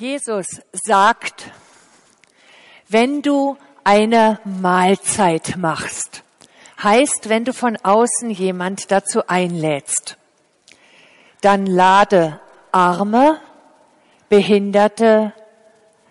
Jesus sagt, wenn du eine Mahlzeit machst, heißt, wenn du von außen jemand dazu einlädst, dann lade Arme, Behinderte,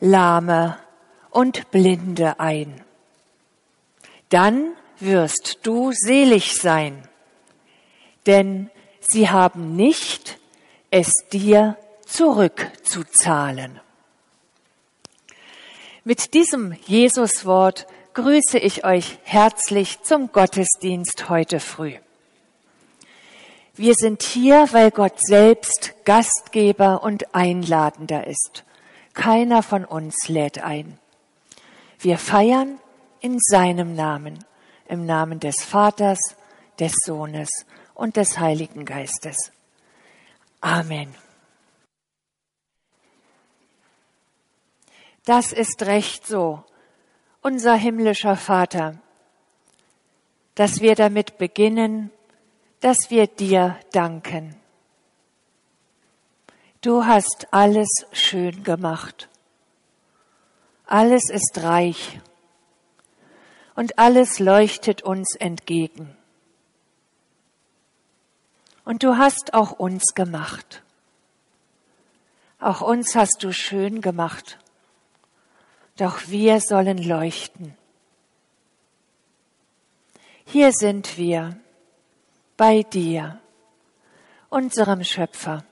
Lahme und Blinde ein. Dann wirst du selig sein, denn sie haben nicht es dir zurückzuzahlen. Mit diesem Jesuswort grüße ich euch herzlich zum Gottesdienst heute früh. Wir sind hier, weil Gott selbst Gastgeber und Einladender ist. Keiner von uns lädt ein. Wir feiern in seinem Namen, im Namen des Vaters, des Sohnes und des Heiligen Geistes. Amen. Das ist recht so, unser himmlischer Vater, dass wir damit beginnen, dass wir dir danken. Du hast alles schön gemacht. Alles ist reich und alles leuchtet uns entgegen. Und du hast auch uns gemacht. Auch uns hast du schön gemacht doch wir sollen leuchten. Hier sind wir bei dir, unserem Schöpfer.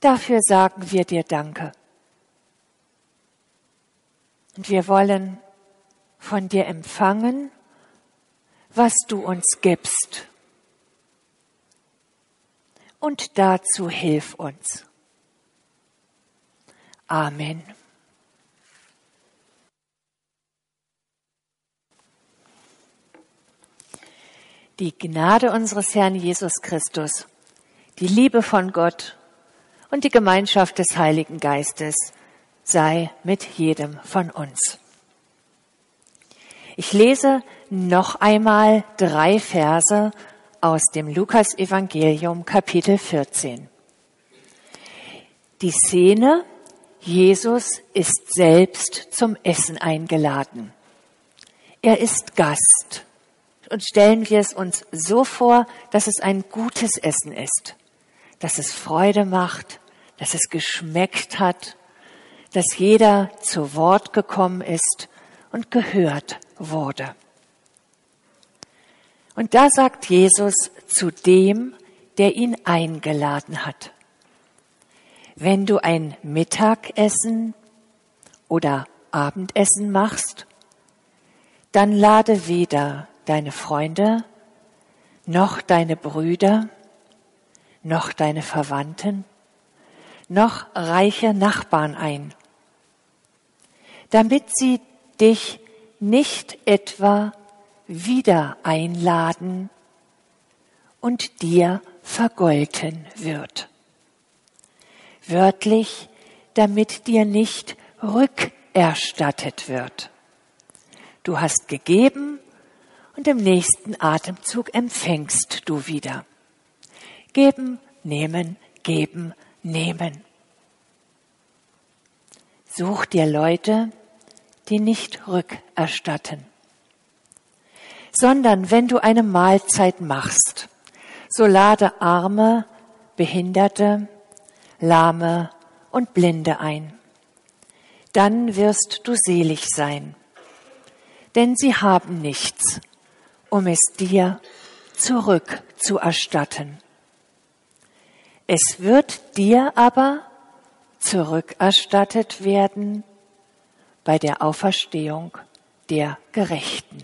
Dafür sagen wir dir Danke. Und wir wollen von dir empfangen, was du uns gibst. Und dazu hilf uns. Amen. Die Gnade unseres Herrn Jesus Christus, die Liebe von Gott und die Gemeinschaft des Heiligen Geistes sei mit jedem von uns. Ich lese noch einmal drei Verse aus dem Lukas Evangelium Kapitel 14. Die Szene Jesus ist selbst zum Essen eingeladen. Er ist Gast. Und stellen wir es uns so vor, dass es ein gutes Essen ist, dass es Freude macht, dass es geschmeckt hat, dass jeder zu Wort gekommen ist und gehört wurde. Und da sagt Jesus zu dem, der ihn eingeladen hat. Wenn du ein Mittagessen oder Abendessen machst, dann lade weder deine Freunde, noch deine Brüder, noch deine Verwandten, noch reiche Nachbarn ein, damit sie dich nicht etwa wieder einladen und dir vergolten wird wörtlich, damit dir nicht rückerstattet wird. Du hast gegeben und im nächsten Atemzug empfängst du wieder. Geben, nehmen, geben, nehmen. Such dir Leute, die nicht rückerstatten, sondern wenn du eine Mahlzeit machst, so lade Arme, Behinderte, Lahme und Blinde ein. Dann wirst du selig sein, denn sie haben nichts, um es dir zurückzuerstatten. Es wird dir aber zurückerstattet werden bei der Auferstehung der Gerechten.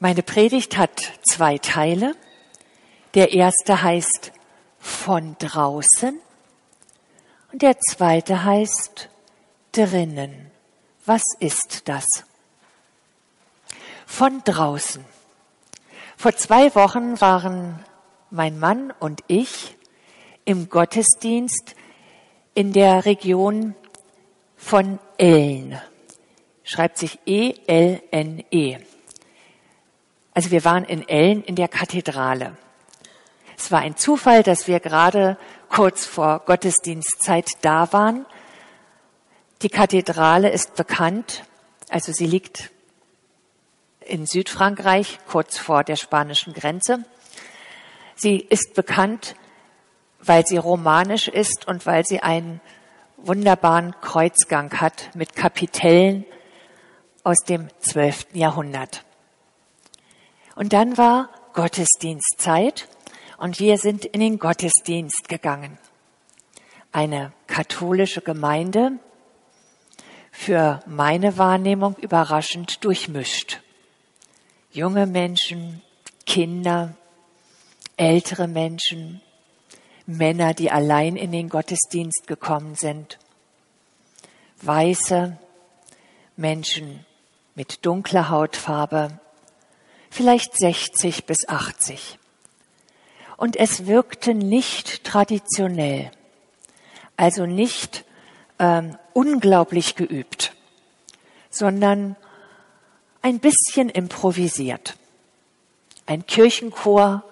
Meine Predigt hat zwei Teile. Der erste heißt von draußen und der zweite heißt drinnen. Was ist das? Von draußen. Vor zwei Wochen waren mein Mann und ich im Gottesdienst in der Region von Eln. Schreibt sich E-L-N-E. -E. Also wir waren in Ellen in der Kathedrale. Es war ein Zufall, dass wir gerade kurz vor Gottesdienstzeit da waren. Die Kathedrale ist bekannt, also sie liegt in Südfrankreich, kurz vor der spanischen Grenze. Sie ist bekannt, weil sie romanisch ist und weil sie einen wunderbaren Kreuzgang hat mit Kapitellen aus dem zwölften Jahrhundert. Und dann war Gottesdienstzeit und wir sind in den Gottesdienst gegangen. Eine katholische Gemeinde, für meine Wahrnehmung überraschend durchmischt. Junge Menschen, Kinder, ältere Menschen, Männer, die allein in den Gottesdienst gekommen sind, weiße Menschen mit dunkler Hautfarbe, vielleicht 60 bis 80. Und es wirkte nicht traditionell, also nicht ähm, unglaublich geübt, sondern ein bisschen improvisiert. Ein Kirchenchor,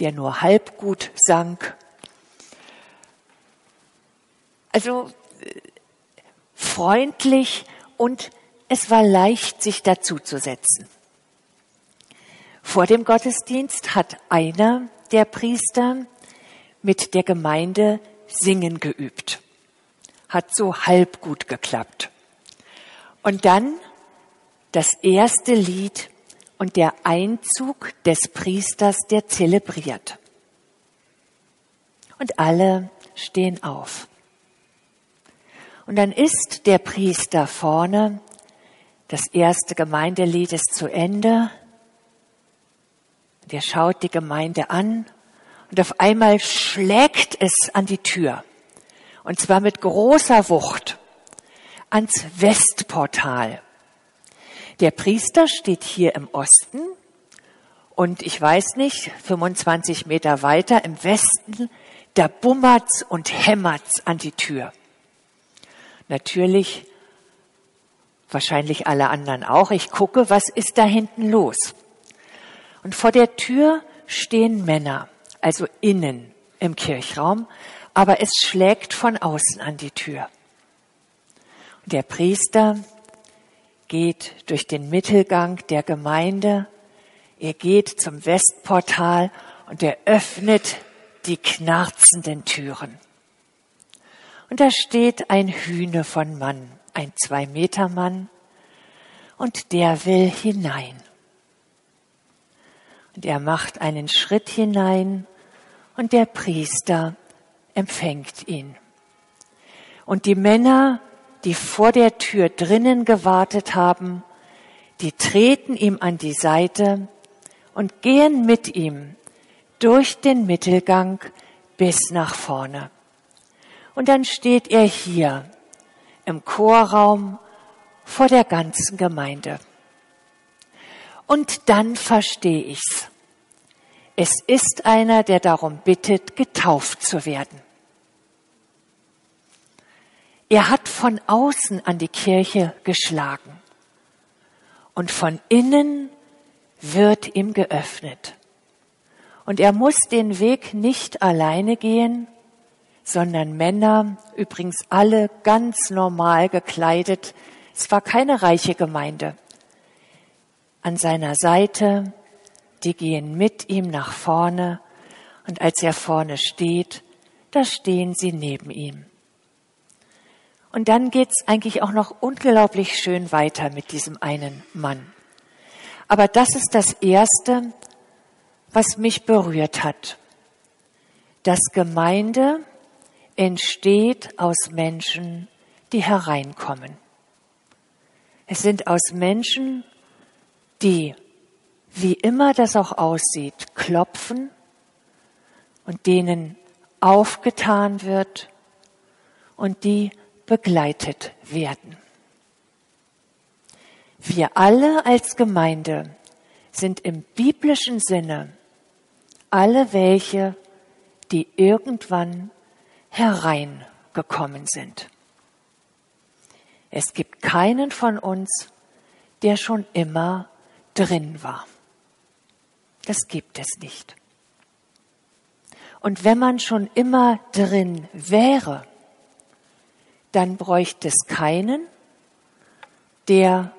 der nur halb gut sang. Also äh, freundlich und es war leicht, sich dazuzusetzen. Vor dem Gottesdienst hat einer der Priester mit der Gemeinde Singen geübt. Hat so halb gut geklappt. Und dann das erste Lied und der Einzug des Priesters, der zelebriert. Und alle stehen auf. Und dann ist der Priester vorne, das erste Gemeindelied ist zu Ende, der schaut die Gemeinde an und auf einmal schlägt es an die Tür. Und zwar mit großer Wucht ans Westportal. Der Priester steht hier im Osten und ich weiß nicht, 25 Meter weiter im Westen, da bummert's und hämmert's an die Tür. Natürlich, wahrscheinlich alle anderen auch. Ich gucke, was ist da hinten los? Und vor der Tür stehen Männer, also innen im Kirchraum, aber es schlägt von außen an die Tür. Und der Priester geht durch den Mittelgang der Gemeinde, er geht zum Westportal und er öffnet die knarzenden Türen. Und da steht ein Hühne von Mann, ein Zwei-Meter-Mann, und der will hinein. Und er macht einen Schritt hinein und der Priester empfängt ihn. Und die Männer die vor der Tür drinnen gewartet haben, die treten ihm an die Seite und gehen mit ihm durch den Mittelgang bis nach vorne. Und dann steht er hier im Chorraum vor der ganzen Gemeinde. Und dann verstehe ich's. Es ist einer, der darum bittet, getauft zu werden. Er hat von außen an die Kirche geschlagen und von innen wird ihm geöffnet. Und er muss den Weg nicht alleine gehen, sondern Männer, übrigens alle ganz normal gekleidet, es war keine reiche Gemeinde, an seiner Seite, die gehen mit ihm nach vorne und als er vorne steht, da stehen sie neben ihm. Und dann geht's eigentlich auch noch unglaublich schön weiter mit diesem einen Mann. Aber das ist das Erste, was mich berührt hat. Das Gemeinde entsteht aus Menschen, die hereinkommen. Es sind aus Menschen, die, wie immer das auch aussieht, klopfen und denen aufgetan wird und die begleitet werden. Wir alle als Gemeinde sind im biblischen Sinne alle welche, die irgendwann hereingekommen sind. Es gibt keinen von uns, der schon immer drin war. Das gibt es nicht. Und wenn man schon immer drin wäre, dann bräuchte es keinen, der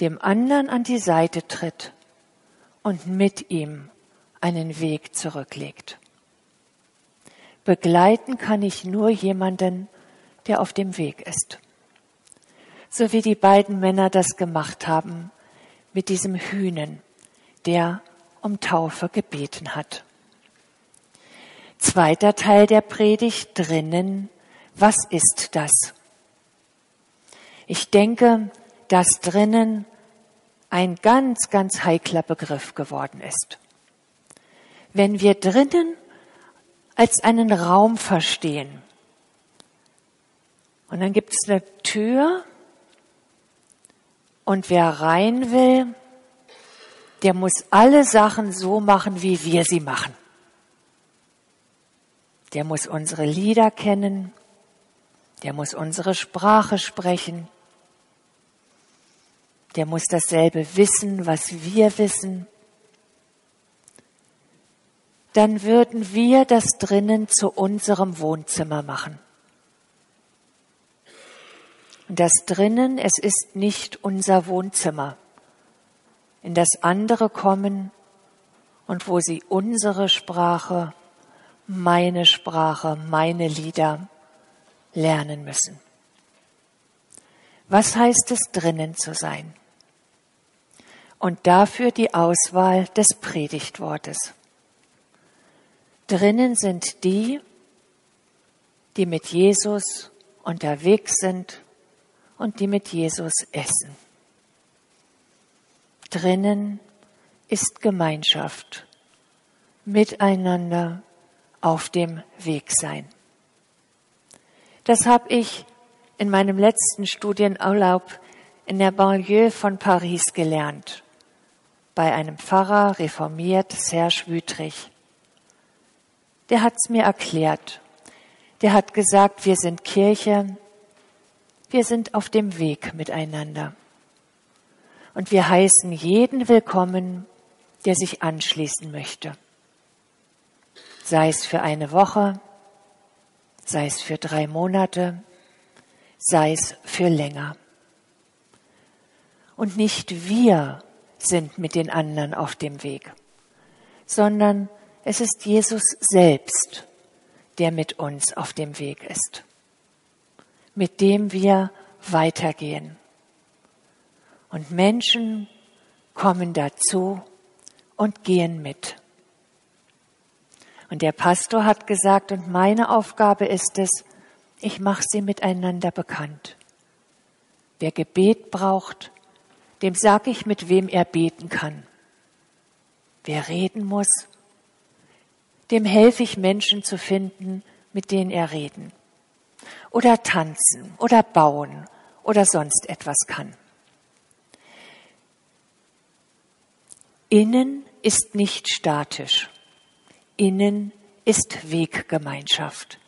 dem anderen an die Seite tritt und mit ihm einen Weg zurücklegt. Begleiten kann ich nur jemanden, der auf dem Weg ist. So wie die beiden Männer das gemacht haben mit diesem Hühnen, der um Taufe gebeten hat. Zweiter Teil der Predigt drinnen. Was ist das? Ich denke, dass drinnen ein ganz, ganz heikler Begriff geworden ist. Wenn wir drinnen als einen Raum verstehen, und dann gibt es eine Tür, und wer rein will, der muss alle Sachen so machen, wie wir sie machen. Der muss unsere Lieder kennen, der muss unsere Sprache sprechen, der muss dasselbe wissen, was wir wissen. Dann würden wir das drinnen zu unserem Wohnzimmer machen. Das drinnen, es ist nicht unser Wohnzimmer, in das andere kommen und wo sie unsere Sprache, meine Sprache, meine Lieder lernen müssen. Was heißt es drinnen zu sein? Und dafür die Auswahl des Predigtwortes. Drinnen sind die, die mit Jesus unterwegs sind und die mit Jesus essen. Drinnen ist Gemeinschaft, miteinander auf dem Weg sein. Das habe ich in meinem letzten Studienurlaub in der Banlieue von Paris gelernt, bei einem Pfarrer, reformiert, Serge Wütrich. Der hat es mir erklärt. Der hat gesagt, wir sind Kirche, wir sind auf dem Weg miteinander. Und wir heißen jeden willkommen, der sich anschließen möchte. Sei es für eine Woche, sei es für drei Monate, sei es für länger. Und nicht wir sind mit den anderen auf dem Weg, sondern es ist Jesus selbst, der mit uns auf dem Weg ist mit dem wir weitergehen. Und Menschen kommen dazu und gehen mit. Und der Pastor hat gesagt, und meine Aufgabe ist es, ich mache sie miteinander bekannt. Wer Gebet braucht, dem sage ich, mit wem er beten kann. Wer reden muss, dem helfe ich Menschen zu finden, mit denen er reden oder tanzen oder bauen oder sonst etwas kann. Innen ist nicht statisch. Innen ist Weggemeinschaft.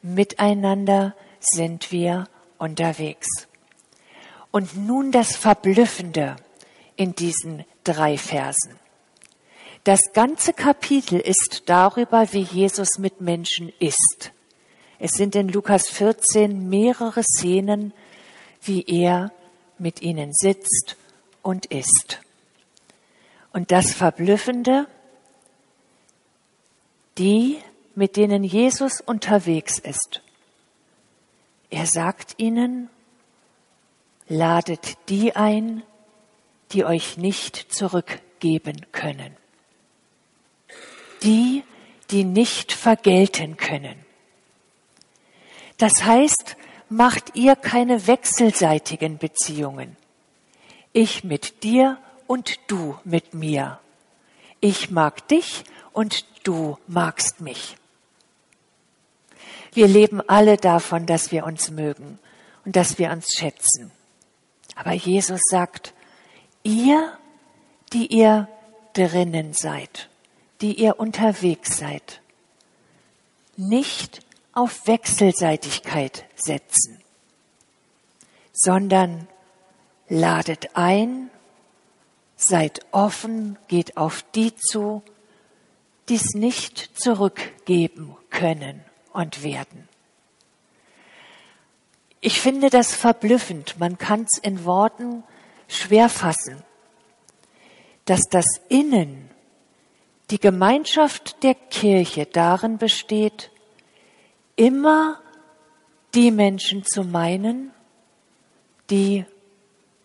Miteinander sind wir unterwegs. Und nun das Verblüffende in diesen drei Versen. Das ganze Kapitel ist darüber, wie Jesus mit Menschen ist. Es sind in Lukas 14 mehrere Szenen, wie er mit ihnen sitzt und isst. Und das Verblüffende, die, mit denen Jesus unterwegs ist, er sagt ihnen, ladet die ein, die euch nicht zurückgeben können. Die, die nicht vergelten können. Das heißt, macht ihr keine wechselseitigen Beziehungen. Ich mit dir und du mit mir. Ich mag dich und du magst mich. Wir leben alle davon, dass wir uns mögen und dass wir uns schätzen. Aber Jesus sagt, ihr, die ihr drinnen seid, die ihr unterwegs seid, nicht auf Wechselseitigkeit setzen, sondern ladet ein Seid offen, geht auf die zu, die es nicht zurückgeben können und werden. Ich finde das verblüffend. Man kann es in Worten schwer fassen, dass das Innen, die Gemeinschaft der Kirche darin besteht, immer die Menschen zu meinen, die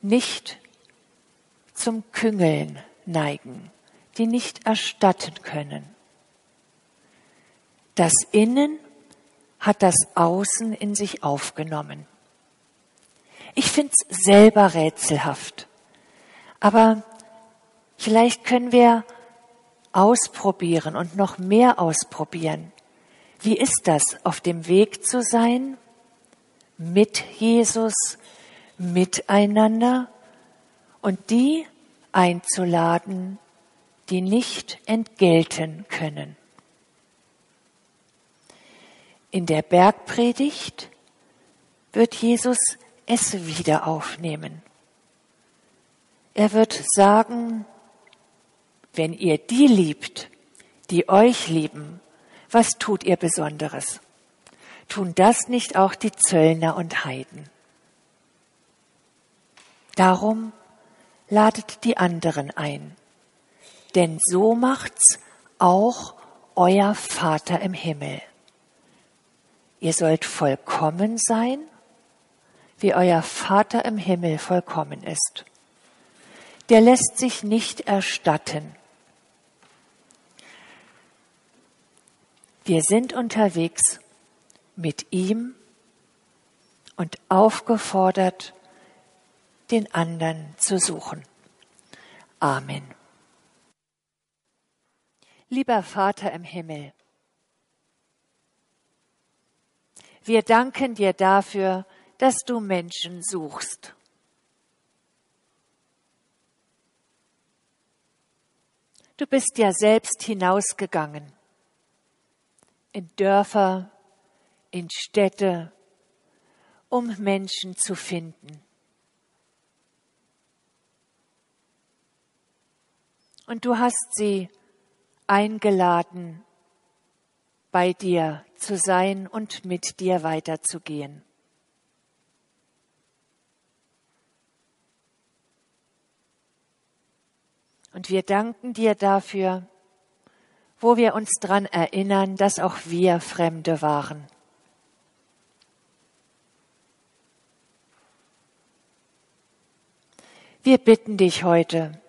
nicht zum Küngeln neigen, die nicht erstatten können. Das Innen hat das Außen in sich aufgenommen. Ich finde es selber rätselhaft, aber vielleicht können wir ausprobieren und noch mehr ausprobieren. Wie ist das, auf dem Weg zu sein, mit Jesus, miteinander und die einzuladen, die nicht entgelten können. In der Bergpredigt wird Jesus es wieder aufnehmen. Er wird sagen, wenn ihr die liebt, die euch lieben, was tut ihr Besonderes? Tun das nicht auch die Zöllner und Heiden? Darum ladet die anderen ein, denn so macht's auch euer Vater im Himmel. Ihr sollt vollkommen sein, wie euer Vater im Himmel vollkommen ist. Der lässt sich nicht erstatten. Wir sind unterwegs mit ihm und aufgefordert, den anderen zu suchen. Amen. Lieber Vater im Himmel, wir danken dir dafür, dass du Menschen suchst. Du bist ja selbst hinausgegangen in Dörfer, in Städte, um Menschen zu finden. Und du hast sie eingeladen, bei dir zu sein und mit dir weiterzugehen. Und wir danken dir dafür, wo wir uns daran erinnern, dass auch wir Fremde waren. Wir bitten dich heute,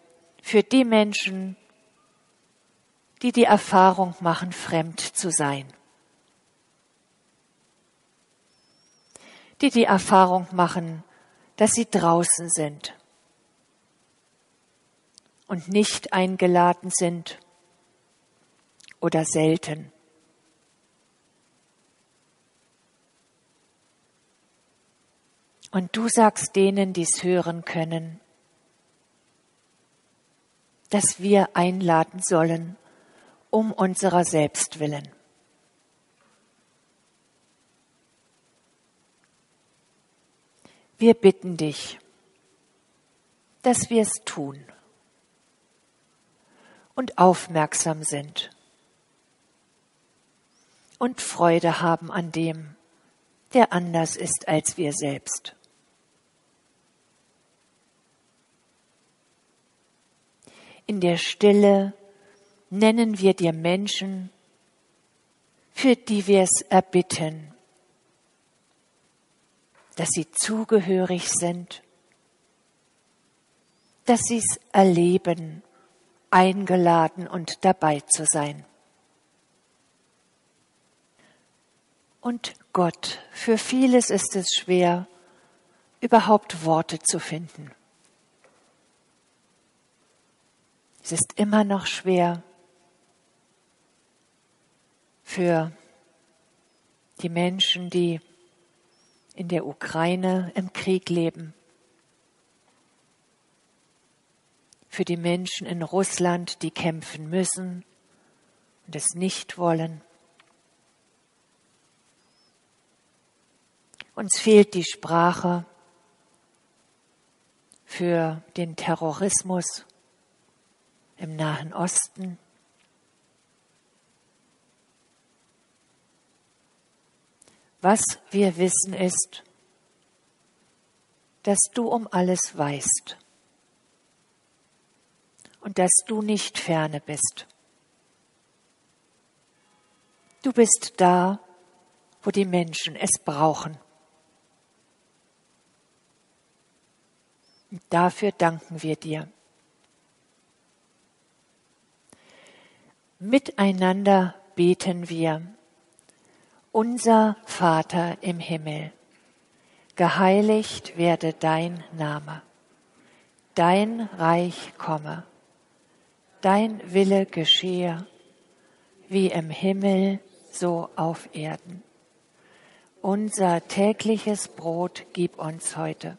für die Menschen, die die Erfahrung machen, fremd zu sein. Die die Erfahrung machen, dass sie draußen sind und nicht eingeladen sind oder selten. Und du sagst denen, die es hören können, dass wir einladen sollen, um unserer selbst willen. Wir bitten dich, dass wir es tun und aufmerksam sind und Freude haben an dem, der anders ist als wir selbst. In der Stille nennen wir dir Menschen, für die wir es erbitten, dass sie zugehörig sind, dass sie es erleben, eingeladen und dabei zu sein. Und Gott, für vieles ist es schwer, überhaupt Worte zu finden. Es ist immer noch schwer für die Menschen, die in der Ukraine im Krieg leben, für die Menschen in Russland, die kämpfen müssen und es nicht wollen. Uns fehlt die Sprache für den Terrorismus im Nahen Osten. Was wir wissen ist, dass du um alles weißt und dass du nicht ferne bist. Du bist da, wo die Menschen es brauchen. Dafür danken wir dir. Miteinander beten wir. Unser Vater im Himmel, geheiligt werde dein Name, dein Reich komme, dein Wille geschehe, wie im Himmel, so auf Erden. Unser tägliches Brot gib uns heute